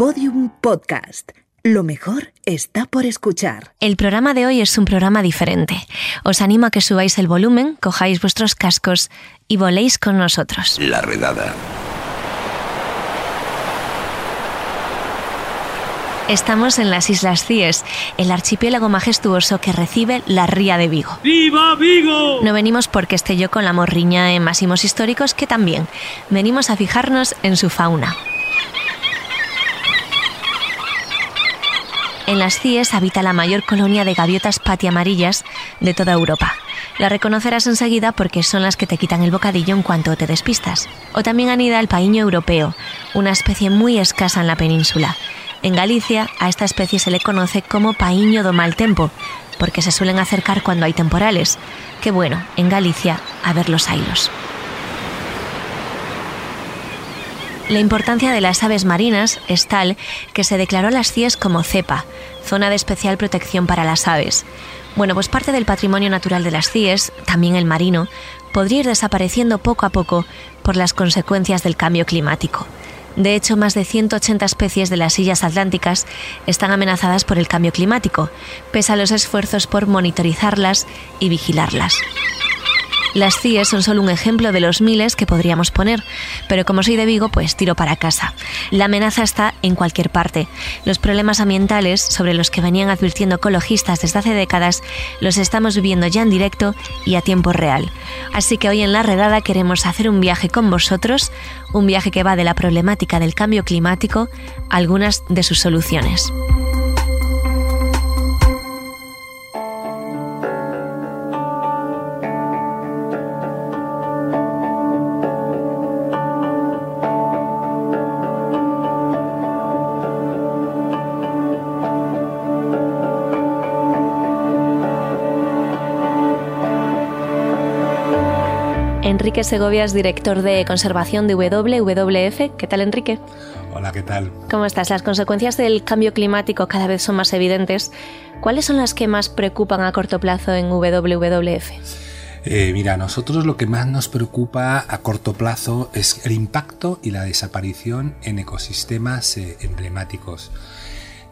Podium Podcast. Lo mejor está por escuchar. El programa de hoy es un programa diferente. Os animo a que subáis el volumen, cojáis vuestros cascos y voléis con nosotros. La redada. Estamos en las Islas Cíes, el archipiélago majestuoso que recibe la Ría de Vigo. ¡Viva Vigo! No venimos porque esté yo con la morriña en máximos históricos, que también. Venimos a fijarnos en su fauna. En las Cíes habita la mayor colonia de gaviotas patiamarillas de toda Europa. La reconocerás enseguida porque son las que te quitan el bocadillo en cuanto te despistas. O también anida el paíño europeo, una especie muy escasa en la península. En Galicia a esta especie se le conoce como paíño do mal tempo, porque se suelen acercar cuando hay temporales. Que bueno, en Galicia a ver los ailos. La importancia de las aves marinas es tal que se declaró a las CIES como cepa, zona de especial protección para las aves. Bueno, pues parte del patrimonio natural de las CIES, también el marino, podría ir desapareciendo poco a poco por las consecuencias del cambio climático. De hecho, más de 180 especies de las sillas atlánticas están amenazadas por el cambio climático, pese a los esfuerzos por monitorizarlas y vigilarlas. Las CIES son solo un ejemplo de los miles que podríamos poner, pero como soy de Vigo, pues tiro para casa. La amenaza está en cualquier parte. Los problemas ambientales, sobre los que venían advirtiendo ecologistas desde hace décadas, los estamos viviendo ya en directo y a tiempo real. Así que hoy en La Redada queremos hacer un viaje con vosotros, un viaje que va de la problemática del cambio climático a algunas de sus soluciones. Enrique Segovia es director de conservación de WWF. ¿Qué tal, Enrique? Hola, ¿qué tal? ¿Cómo estás? Las consecuencias del cambio climático cada vez son más evidentes. ¿Cuáles son las que más preocupan a corto plazo en WWF? Eh, mira, a nosotros lo que más nos preocupa a corto plazo es el impacto y la desaparición en ecosistemas eh, emblemáticos.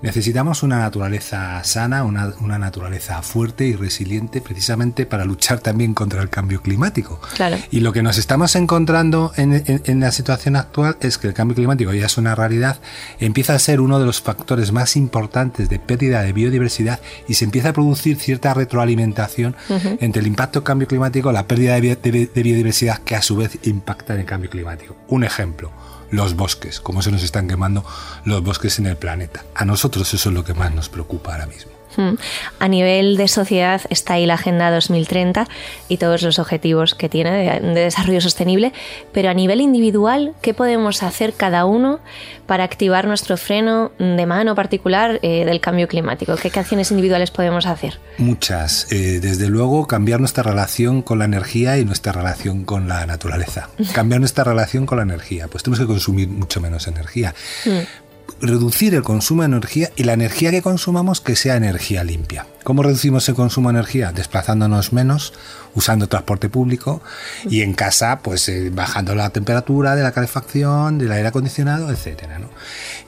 Necesitamos una naturaleza sana, una, naturaleza fuerte y resiliente precisamente para luchar también contra el cambio climático. Claro. Y lo que nos estamos encontrando en, la situación actual es que el cambio climático ya es una realidad, empieza a ser uno de los factores más importantes de pérdida de biodiversidad y se empieza a producir cierta retroalimentación entre el impacto del cambio climático y la pérdida de biodiversidad que a su vez impacta en el cambio climático. Un ejemplo los bosques, cómo se nos están quemando los bosques en el planeta. A nosotros eso es lo que más nos preocupa ahora mismo. Hmm. A nivel de sociedad está ahí la Agenda 2030 y todos los objetivos que tiene de, desarrollo sostenible, pero a nivel individual, ¿qué podemos hacer cada uno para activar nuestro freno de mano particular eh, del cambio climático? ¿Qué, acciones individuales podemos hacer? Muchas. Eh, desde luego, cambiar nuestra relación con la energía y nuestra relación con la naturaleza. cambiar nuestra relación con la energía. Pues tenemos que consumir mucho menos energía. Hmm reducir el consumo de energía y la energía que consumamos que sea energía limpia. ¿Cómo reducimos el consumo de energía? Desplazándonos menos, usando transporte público y en casa, pues eh, bajando la temperatura de la calefacción, del aire acondicionado, etcétera.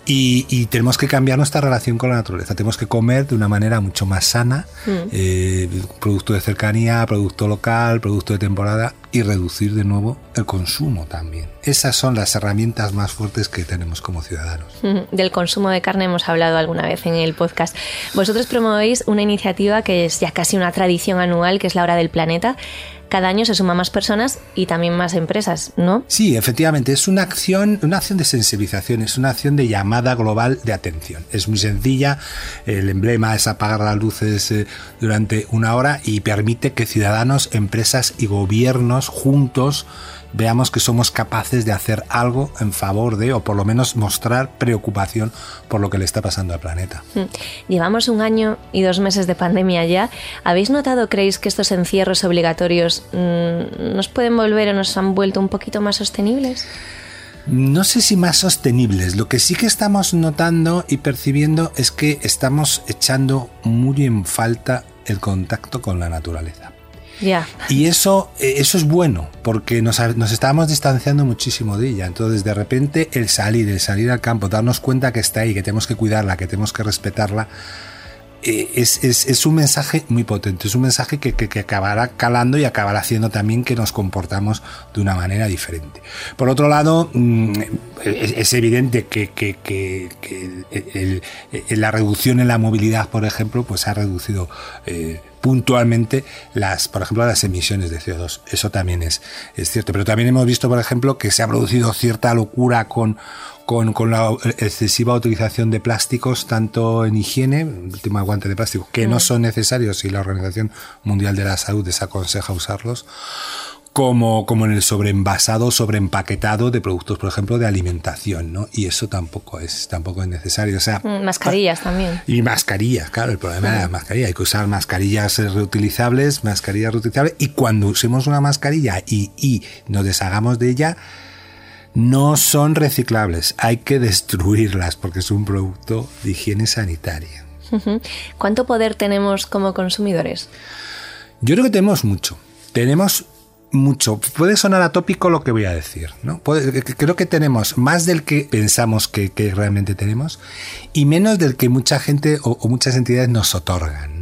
Y, tenemos que cambiar nuestra relación con la naturaleza. Tenemos que comer de una manera mucho más sana, mm. eh, producto de cercanía, producto local, producto de temporada y reducir de nuevo el consumo también. Esas son las herramientas más fuertes que tenemos como ciudadanos. Del consumo de carne hemos hablado alguna vez en el podcast. Vosotros promovéis una iniciativa que es ya casi una tradición anual, que es la Hora del Planeta cada año se suman más personas y también más empresas, ¿no? Sí, efectivamente, es una acción, una acción de sensibilización, es una acción de llamada global de atención. Es muy sencilla, el emblema es apagar las luces eh, durante una hora y permite que ciudadanos, empresas y gobiernos juntos veamos que somos capaces de hacer algo en favor de, o por lo menos mostrar preocupación por lo que le está pasando al planeta. Hmm. Llevamos un año y dos meses de pandemia ya. ¿Habéis notado, creéis, que estos encierros obligatorios mm, nos pueden volver o nos han vuelto un poquito más sostenibles? No sé si más sostenibles. Lo que sí que estamos notando y percibiendo es que estamos echando muy en falta el contacto con la naturaleza. Y eso, eh, eso es bueno, porque nos, nos estábamos distanciando muchísimo de ella. Entonces, de repente, el salir, el salir al campo, darnos cuenta que está ahí, que tenemos que cuidarla, que tenemos que respetarla, es, es, es, un mensaje muy potente, es un mensaje que, que, que, acabará calando y acabará haciendo también que nos comportamos de una manera diferente. Por otro lado, mm, es, es evidente que, que el, la reducción en la movilidad, por ejemplo, pues ha reducido eh, puntualmente las, por ejemplo, las emisiones de CO2. Eso también es, es cierto. Pero también hemos visto, por ejemplo, que se ha producido cierta locura con con, con, la excesiva utilización de plásticos, tanto en higiene, el tema de de plástico, que no son necesarios y la Organización Mundial de la Salud desaconseja usarlos, como, como en el sobreenvasado, sobreempaquetado de productos, por ejemplo, de alimentación, ¿no? Y eso tampoco es, tampoco es necesario. O sea, mascarillas también. Y mascarillas, claro, el problema de la mascarilla. Hay que usar mascarillas reutilizables, mascarillas reutilizables, y cuando usemos una mascarilla y, y nos deshagamos de ella, no son reciclables, hay que destruirlas porque es un producto de higiene sanitaria. ¿Cuánto poder tenemos como consumidores? Yo creo que tenemos mucho. Tenemos mucho. Puede sonar atópico lo que voy a decir, ¿no? Puede, creo que tenemos más del que pensamos que, que, realmente tenemos y menos del que mucha gente o, o muchas entidades nos otorgan.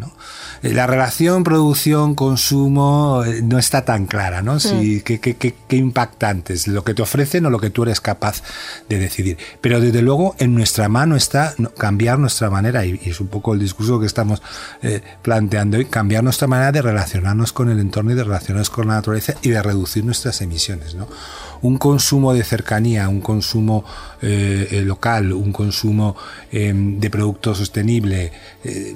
La relación producción-consumo no está tan clara, ¿no? Si, qué, qué, qué, qué, impactante es lo que te ofrecen o lo que tú eres capaz de decidir. Pero desde luego en nuestra mano está cambiar nuestra manera, y, y es un poco el discurso que estamos eh, planteando hoy, cambiar nuestra manera de relacionarnos con el entorno y de relacionarnos con la naturaleza y de reducir nuestras emisiones, ¿no? Un consumo de cercanía, un consumo eh, local, un consumo eh, de producto sostenible, eh,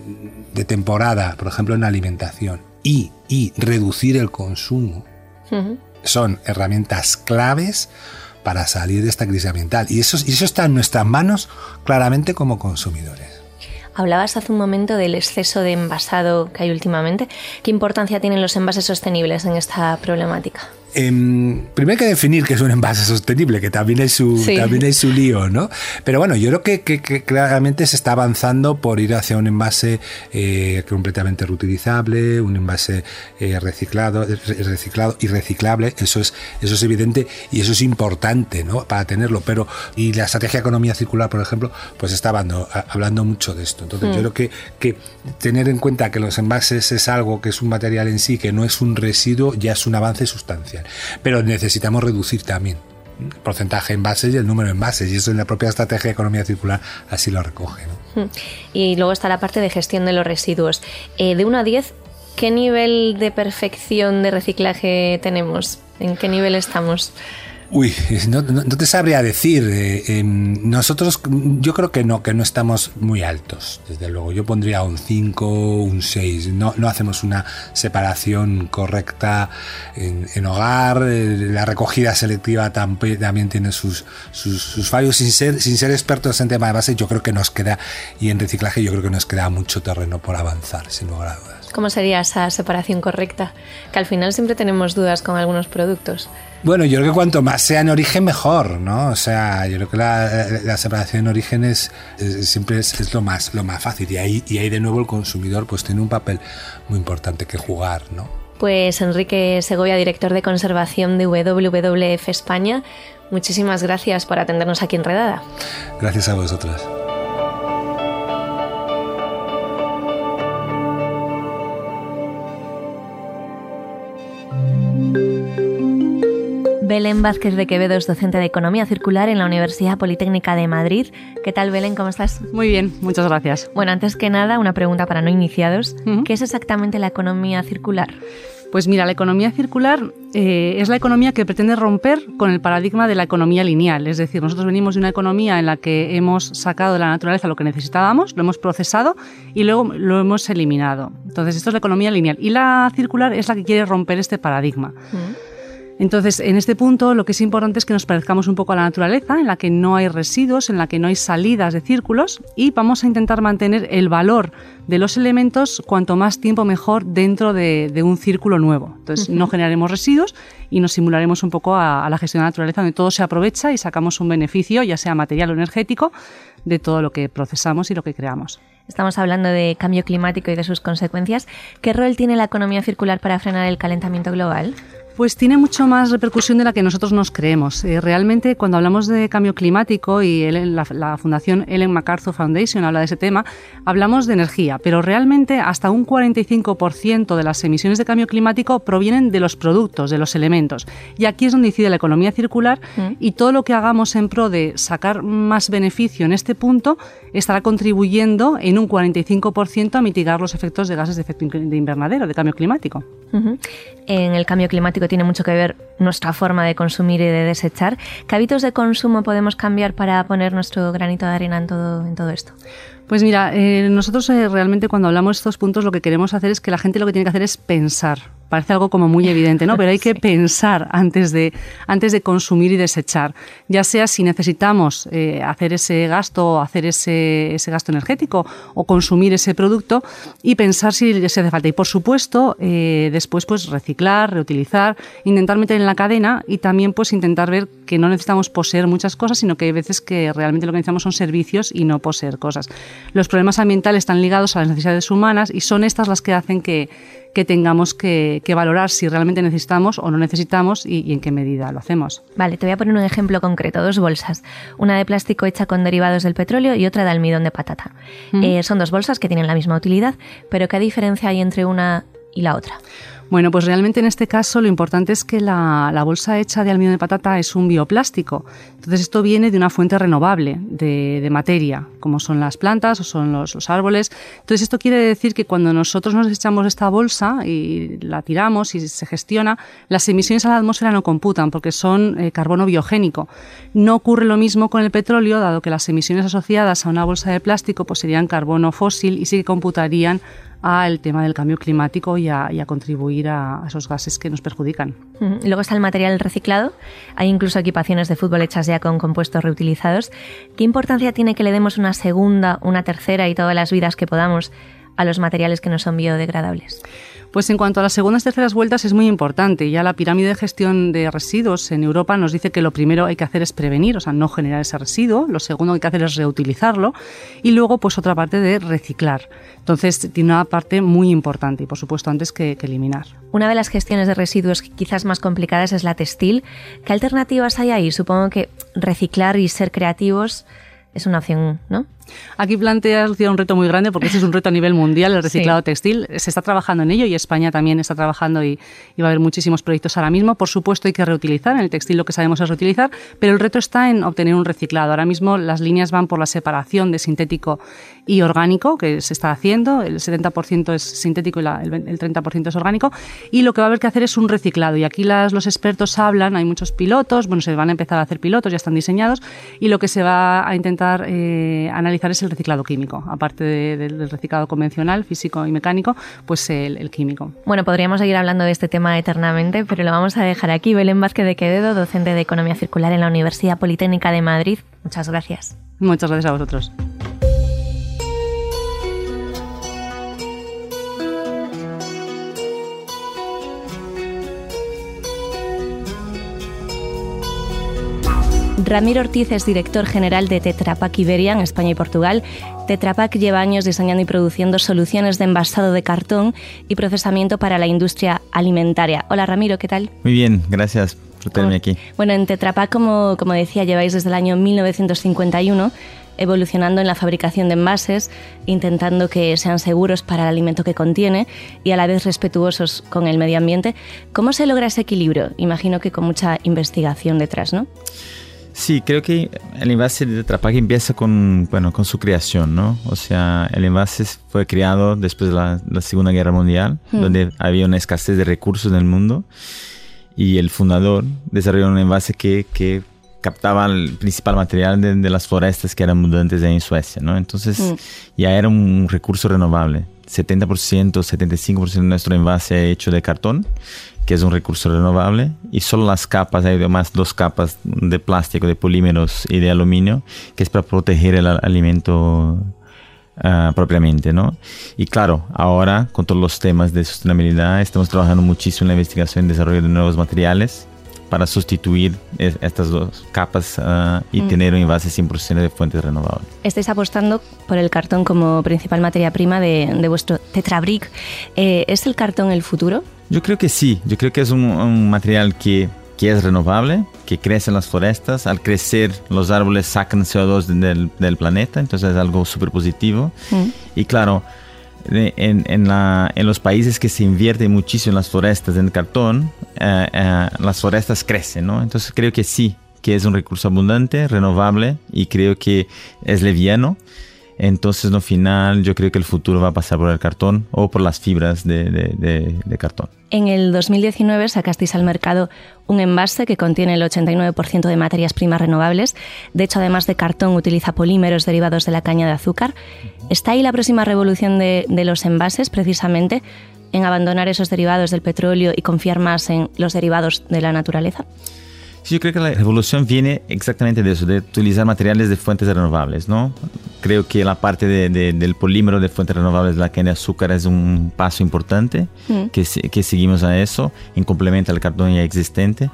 de temporada, por ejemplo en alimentación, y, y reducir el consumo, uh -huh. son herramientas claves para salir de esta crisis ambiental. Y eso, y eso está en nuestras manos claramente como consumidores. Hablabas hace un momento del exceso de envasado que hay últimamente. ¿Qué importancia tienen los envases sostenibles en esta problemática? Eh, primero hay que definir qué es un envase sostenible, que también hay su, sí. también hay su lío, ¿no? Pero bueno, yo creo que, que, que, claramente se está avanzando por ir hacia un envase eh, completamente reutilizable, un envase eh, reciclado, reciclado y reciclable. Eso es, eso es evidente y eso es importante, ¿no? Para tenerlo. Pero, y la estrategia de economía circular, por ejemplo, pues está hablando, hablando mucho de esto. Entonces, mm. yo creo que, que tener en cuenta que los envases es algo que es un material en sí, que no es un residuo, ya es un avance sustancial. Pero necesitamos reducir también el porcentaje de envases y el número de envases, y eso en la propia estrategia de economía circular así lo recoge. ¿no? Y luego está la parte de gestión de los residuos. Eh, de 1 a 10, ¿qué nivel de perfección de reciclaje tenemos? ¿En qué nivel estamos? Uy, no, te sabría decir. Eh, eh, nosotros, yo creo que no, que no estamos muy altos, desde luego. Yo pondría un 5, un 6. No, no hacemos una separación correcta en, hogar. Eh, la recogida selectiva también, tiene sus, sus, sus, fallos. Sin ser, sin ser expertos en tema de base, yo creo que nos queda, y en reciclaje, yo creo que nos queda mucho terreno por avanzar, sin lugar a dudas. ¿Cómo sería esa separación correcta? Que al final siempre tenemos dudas con algunos productos. Bueno, yo creo que cuanto más sea en origen, mejor, ¿no? O sea, yo creo que la, la separación en origen es, es siempre es, es, lo más lo más fácil y ahí, y ahí de nuevo el consumidor pues tiene un papel muy importante que jugar, ¿no? Pues Enrique Segovia, director de conservación de WWF España, muchísimas gracias por atendernos aquí en Redada. Gracias a vosotras. Belén Vázquez de Quevedo es docente de Economía Circular en la Universidad Politécnica de Madrid. ¿Qué tal, Belén? ¿Cómo estás? Muy bien, muchas gracias. Bueno, antes que nada, una pregunta para no iniciados. Uh -huh. ¿Qué es exactamente la economía circular? Pues mira, la economía circular eh, es la economía que pretende romper con el paradigma de la economía lineal. Es decir, nosotros venimos de una economía en la que hemos sacado de la naturaleza lo que necesitábamos, lo hemos procesado y luego lo hemos eliminado. Entonces, esto es la economía lineal. Y la circular es la que quiere romper este paradigma. -huh. Entonces, en este punto, lo que es importante es que nos parezcamos un poco a la naturaleza, en la que no hay residuos, en la que no hay salidas de círculos, y vamos a intentar mantener el valor de los elementos cuanto más tiempo mejor dentro de, de un círculo nuevo. Entonces, uh -huh. no generaremos residuos y nos simularemos un poco a, a la gestión de la naturaleza, donde todo se aprovecha y sacamos un beneficio, ya sea material o energético, de todo lo que procesamos y lo que creamos. Estamos hablando de cambio climático y de sus consecuencias. ¿Qué rol tiene la economía circular para frenar el calentamiento global? Pues tiene mucho más repercusión de la que nosotros nos creemos. Eh, realmente, cuando hablamos de cambio climático y la, la, Fundación Ellen MacArthur Foundation habla de ese tema, hablamos de energía, pero realmente hasta un 45% de las emisiones de cambio climático provienen de los productos, de los elementos. Y aquí es donde incide la economía circular mm. y todo lo que hagamos en pro de sacar más beneficio en este punto estará contribuyendo en un 45% a mitigar los efectos de gases de efecto de invernadero, de cambio climático. En el cambio climático tiene mucho que ver nuestra forma de consumir y de desechar. ¿Qué hábitos de consumo podemos cambiar para poner nuestro granito de arena en todo, en todo esto? Pues mira, eh, nosotros eh, realmente cuando hablamos de estos puntos lo que queremos hacer es que la gente lo que tiene que hacer es pensar parece algo como muy evidente, ¿no? Pero hay que pensar antes de, antes de consumir y desechar, ya sea si necesitamos eh, hacer ese gasto hacer ese, ese, gasto energético o consumir ese producto y pensar si se hace falta. Y por supuesto, eh, después pues reciclar, reutilizar, intentar meter en la cadena y también pues intentar ver que no necesitamos poseer muchas cosas, sino que hay veces que realmente lo que necesitamos son servicios y no poseer cosas. Los problemas ambientales están ligados a las necesidades humanas y son estas las que hacen que que tengamos que, valorar si realmente necesitamos o no necesitamos y, en qué medida lo hacemos. Vale, te voy a poner un ejemplo concreto, dos bolsas, una de plástico hecha con derivados del petróleo y otra de almidón de patata. Eh, son dos bolsas que tienen la misma utilidad, pero ¿qué diferencia hay entre una y la otra? Bueno, pues realmente en este caso lo importante es que la, bolsa hecha de almidón de patata es un bioplástico. Entonces esto viene de una fuente renovable de, materia, como son las plantas o son los, árboles. Entonces esto quiere decir que cuando nosotros nos echamos esta bolsa y la tiramos y se gestiona, las emisiones a la atmósfera no computan porque son eh, carbono biogénico. No ocurre lo mismo con el petróleo, dado que las emisiones asociadas a una bolsa de plástico pues, serían carbono fósil y sí que computarían al tema del cambio climático y a, contribuir a, esos gases que nos perjudican. Luego está el material reciclado. Hay incluso equipaciones de fútbol hechas ya con compuestos reutilizados. ¿Qué importancia tiene que le demos una segunda, una tercera y todas las vidas que podamos a los materiales que no son biodegradables? Pues en cuanto a las segundas y terceras vueltas es muy importante. Ya la pirámide de gestión de residuos en Europa nos dice que lo primero hay que hacer es prevenir, o sea, no generar ese residuo. Lo segundo que hay que hacer es reutilizarlo. Y luego, pues otra parte de reciclar. Entonces, tiene una parte muy importante y, por supuesto, antes que, que eliminar. Una de las gestiones de residuos quizás más complicadas es la textil. ¿Qué alternativas hay ahí? Supongo que reciclar y ser creativos es una opción, ¿no? Aquí planteas un reto muy grande porque ese es un reto a nivel mundial, el reciclado textil. Se está trabajando en ello y España también está trabajando y, va a haber muchísimos proyectos ahora mismo. Por supuesto hay que reutilizar, en el textil lo que sabemos es reutilizar, pero el reto está en obtener un reciclado. Ahora mismo las líneas van por la separación de sintético y orgánico, que se está haciendo, el 70% es sintético y el, 30% es orgánico, y lo que va a haber que hacer es un reciclado. Y aquí las, los expertos hablan, hay muchos pilotos, bueno, se van a empezar a hacer pilotos, ya están diseñados, y lo que se va a intentar eh, analizar es el reciclado químico, aparte del reciclado convencional, físico y mecánico, pues el, químico. Bueno, podríamos seguir hablando de este tema eternamente, pero lo vamos a dejar aquí. Belén Vázquez de Quevedo, docente de Economía Circular en la Universidad Politécnica de Madrid. Muchas gracias. Muchas gracias a vosotros. Ramiro Ortiz es director general de Tetra Pak Iberia en España y Portugal. Tetra Pak lleva años diseñando y produciendo soluciones de envasado de cartón y procesamiento para la industria alimentaria. Hola Ramiro, ¿qué tal? Muy bien, gracias por tenerme aquí. Bueno, en Tetra Pak, como, como decía, lleváis desde el año 1951 evolucionando en la fabricación de envases, intentando que sean seguros para el alimento que contiene y a la vez respetuosos con el medio ambiente. ¿Cómo se logra ese equilibrio? Imagino que con mucha investigación detrás, ¿no? Sí, creo que el envase de Tetra Pak empieza con, bueno, con su creación, ¿no? O sea, el envase fue creado después de la, Segunda Guerra Mundial, hmm. donde había una escasez de recursos en el mundo, y el fundador desarrolló un envase que, que captaba el principal material de, las florestas que eran mudantes en Suecia, ¿no? Entonces hmm. ya era un recurso renovable. 70%, 75% de nuestro envase hecho de cartón que es un recurso renovable, y solo las capas, hay además dos capas de plástico, de polímeros y de aluminio, que es para proteger el alimento ah, propiamente, ¿no? Y claro, ahora con todos los temas de sostenibilidad estamos trabajando muchísimo en la investigación y desarrollo de nuevos materiales para sustituir estas dos capas ah, y mm. tener un envase 100% de fuentes renovables. Estáis apostando por el cartón como principal materia prima de, vuestro Tetrabric. Eh, ¿Es el cartón el futuro? Yo creo que sí, yo creo que es un, material que, que, es renovable, que crece en las forestas. Al crecer, los árboles sacan CO2 del, del planeta, entonces es algo súper positivo. Mm. Y claro, en, en, la, en, los países que se invierte muchísimo en las forestas, en el cartón, eh, eh, las forestas crecen, ¿no? Entonces creo que sí, que es un recurso abundante, renovable y creo que es leviano entonces, no final, yo creo que el futuro va a pasar por el cartón o por las fibras de, cartón. En el 2019 sacasteis al mercado un envase que contiene el 89% de materias primas renovables. De hecho, además de cartón, utiliza polímeros derivados de la caña de azúcar. ¿Está ahí la próxima revolución de, de los envases, precisamente, en abandonar esos derivados del petróleo y confiar más en los derivados de la naturaleza? Sí, yo creo que la revolución viene exactamente de eso, de utilizar materiales de fuentes renovables, ¿no? Creo que la parte del polímero de fuentes renovables de la caña de azúcar es un paso importante, mm. que, que seguimos a eso, en complemento al cartón ya existente.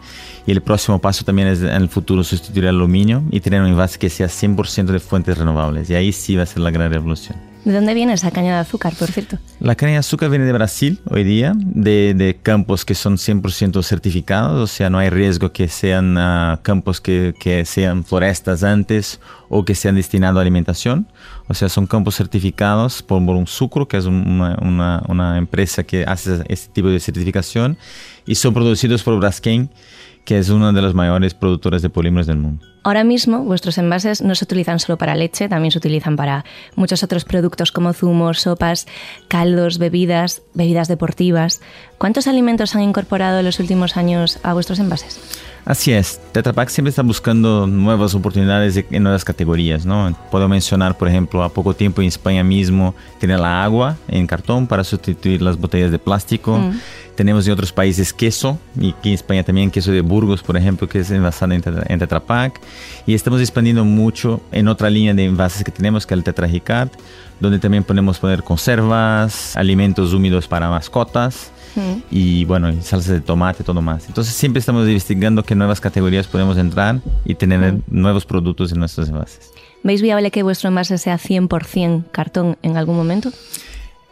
Y el próximo paso también es en el futuro sustituir el aluminio y tener un envase que sea 100% de fuentes renovables. Y ahí sí va a ser la gran revolución. ¿De dónde viene esa caña de azúcar, por cierto? La caña de azúcar viene de Brasil hoy día, de, campos que son 100% certificados, o sea, no hay riesgo que sean ah, campos que, sean florestas antes o que sean destinados a alimentación. O sea, son campos certificados por, un sucro, que es una, una, empresa que hace este tipo de certificación, y son producidos por Braskem, que es uno de los mayores productores de polímeros del mundo. Ahora mismo vuestros envases no se utilizan solo para leche, también se utilizan para muchos otros productos como zumos, sopas, caldos, bebidas, bebidas deportivas. ¿Cuántos alimentos han incorporado en los últimos años a vuestros envases? Así es, Tetra Pak siempre está buscando nuevas oportunidades en nuevas categorías, ¿no? Puedo mencionar, por ejemplo, a poco tiempo en España mismo tener la agua en cartón para sustituir las botellas de plástico. Mm. Tenemos en otros países queso, y aquí en España también queso de Burgos, por ejemplo, que es envasado en, Tetra Pak. Y estamos expandiendo mucho en otra línea de envases que tenemos, que es el Tetra donde también podemos poner conservas, alimentos húmedos para mascotas y bueno, salsa de tomate, todo más. Entonces siempre estamos investigando qué nuevas categorías podemos entrar y tener nuevos productos en nuestros envases. ¿Veis viable que vuestro envase sea 100% cartón en algún momento?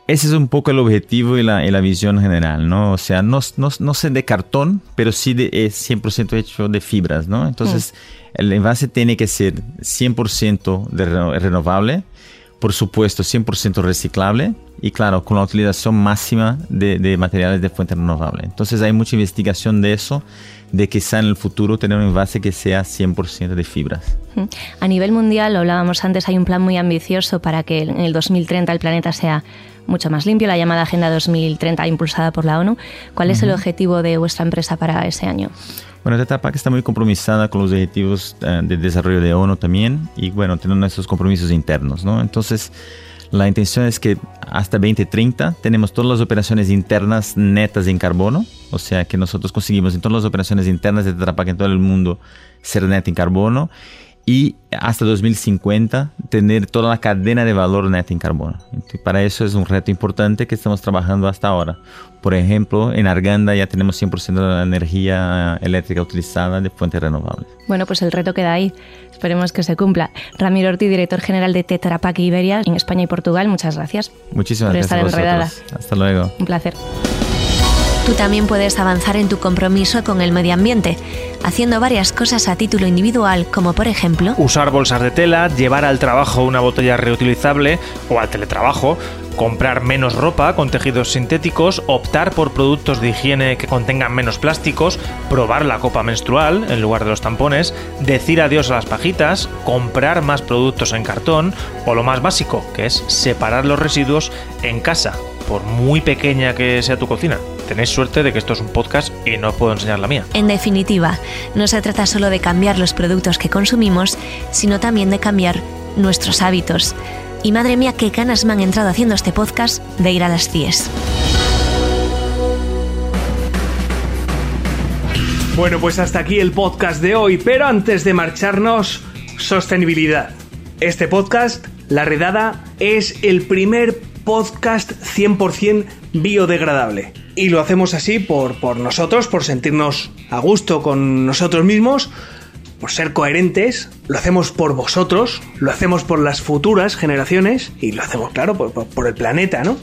Ese es un poco el objetivo y la, y la visión general, ¿no? O sea, no, no, no sé de cartón, pero sí de, es 100% hecho de fibras, ¿no? Entonces, el envase tiene que ser 100% de renovable, por supuesto 100% reciclable y claro, con la utilización máxima de, materiales de fuente renovable. Entonces hay mucha investigación de eso, de quizá en el futuro tener un envase que sea 100% de fibras. A nivel mundial, lo hablábamos antes, hay un plan muy ambicioso para que en el 2030 el planeta sea mucho más limpio, la llamada Agenda 2030 impulsada por la ONU. ¿Cuál es el objetivo de vuestra empresa para ese año? Bueno, Tetra Pak está muy compromisada con los objetivos eh, de desarrollo de ONU también y bueno, tenemos nuestros compromisos internos, ¿no? Entonces, la intención es que hasta 2030 tenemos todas las operaciones internas netas en carbono, o sea que nosotros conseguimos en todas las operaciones internas de Tetra Pak en todo el mundo ser neta en carbono y hasta 2050 tener toda la cadena de valor neta en carbono. para eso es un reto importante que estamos trabajando hasta ahora. Por ejemplo, en Arganda ya tenemos 100% de la energía eléctrica utilizada de fuentes renovables. Bueno, pues el reto queda ahí. Esperemos que se cumpla. Ramiro Ortiz, director general de Tetra Pak Iberia en España y Portugal, muchas gracias. Muchísimas por gracias. Estar enredada. Hasta luego. Un placer. Tú también puedes avanzar en tu compromiso con el medio ambiente, haciendo varias cosas a título individual, como por ejemplo... Usar bolsas de tela, llevar al trabajo una botella reutilizable o al teletrabajo, comprar menos ropa con tejidos sintéticos, optar por productos de higiene que contengan menos plásticos, probar la copa menstrual en lugar de los tampones, decir adiós a las pajitas, comprar más productos en cartón o lo más básico, que es separar los residuos en casa, por muy pequeña que sea tu cocina tenéis suerte de que esto es un podcast y no os puedo enseñar la mía. En definitiva, no se trata solo de cambiar los productos que consumimos, sino también de cambiar nuestros hábitos. Y madre mía, qué ganas me han entrado haciendo este podcast de ir a las CIES. Bueno, pues hasta aquí el podcast de hoy, pero antes de marcharnos, sostenibilidad. Este podcast, La Redada, es el primer podcast 100% biodegradable Y lo hacemos así por, por nosotros, por sentirnos a gusto con nosotros mismos, por ser coherentes, lo hacemos por vosotros, lo hacemos por las futuras generaciones y lo hacemos, claro, por, por- el planeta, ¿no?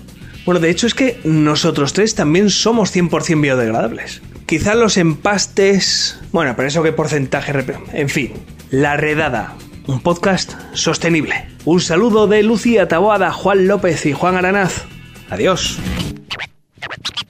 Bueno, de hecho es que nosotros tres también somos 100% biodegradables. Quizá los empastes... Bueno, pero eso qué porcentaje... En fin, La Redada, un podcast sostenible. Un saludo de Lucía Taboada, Juan López y Juan Aranaz. Adiós.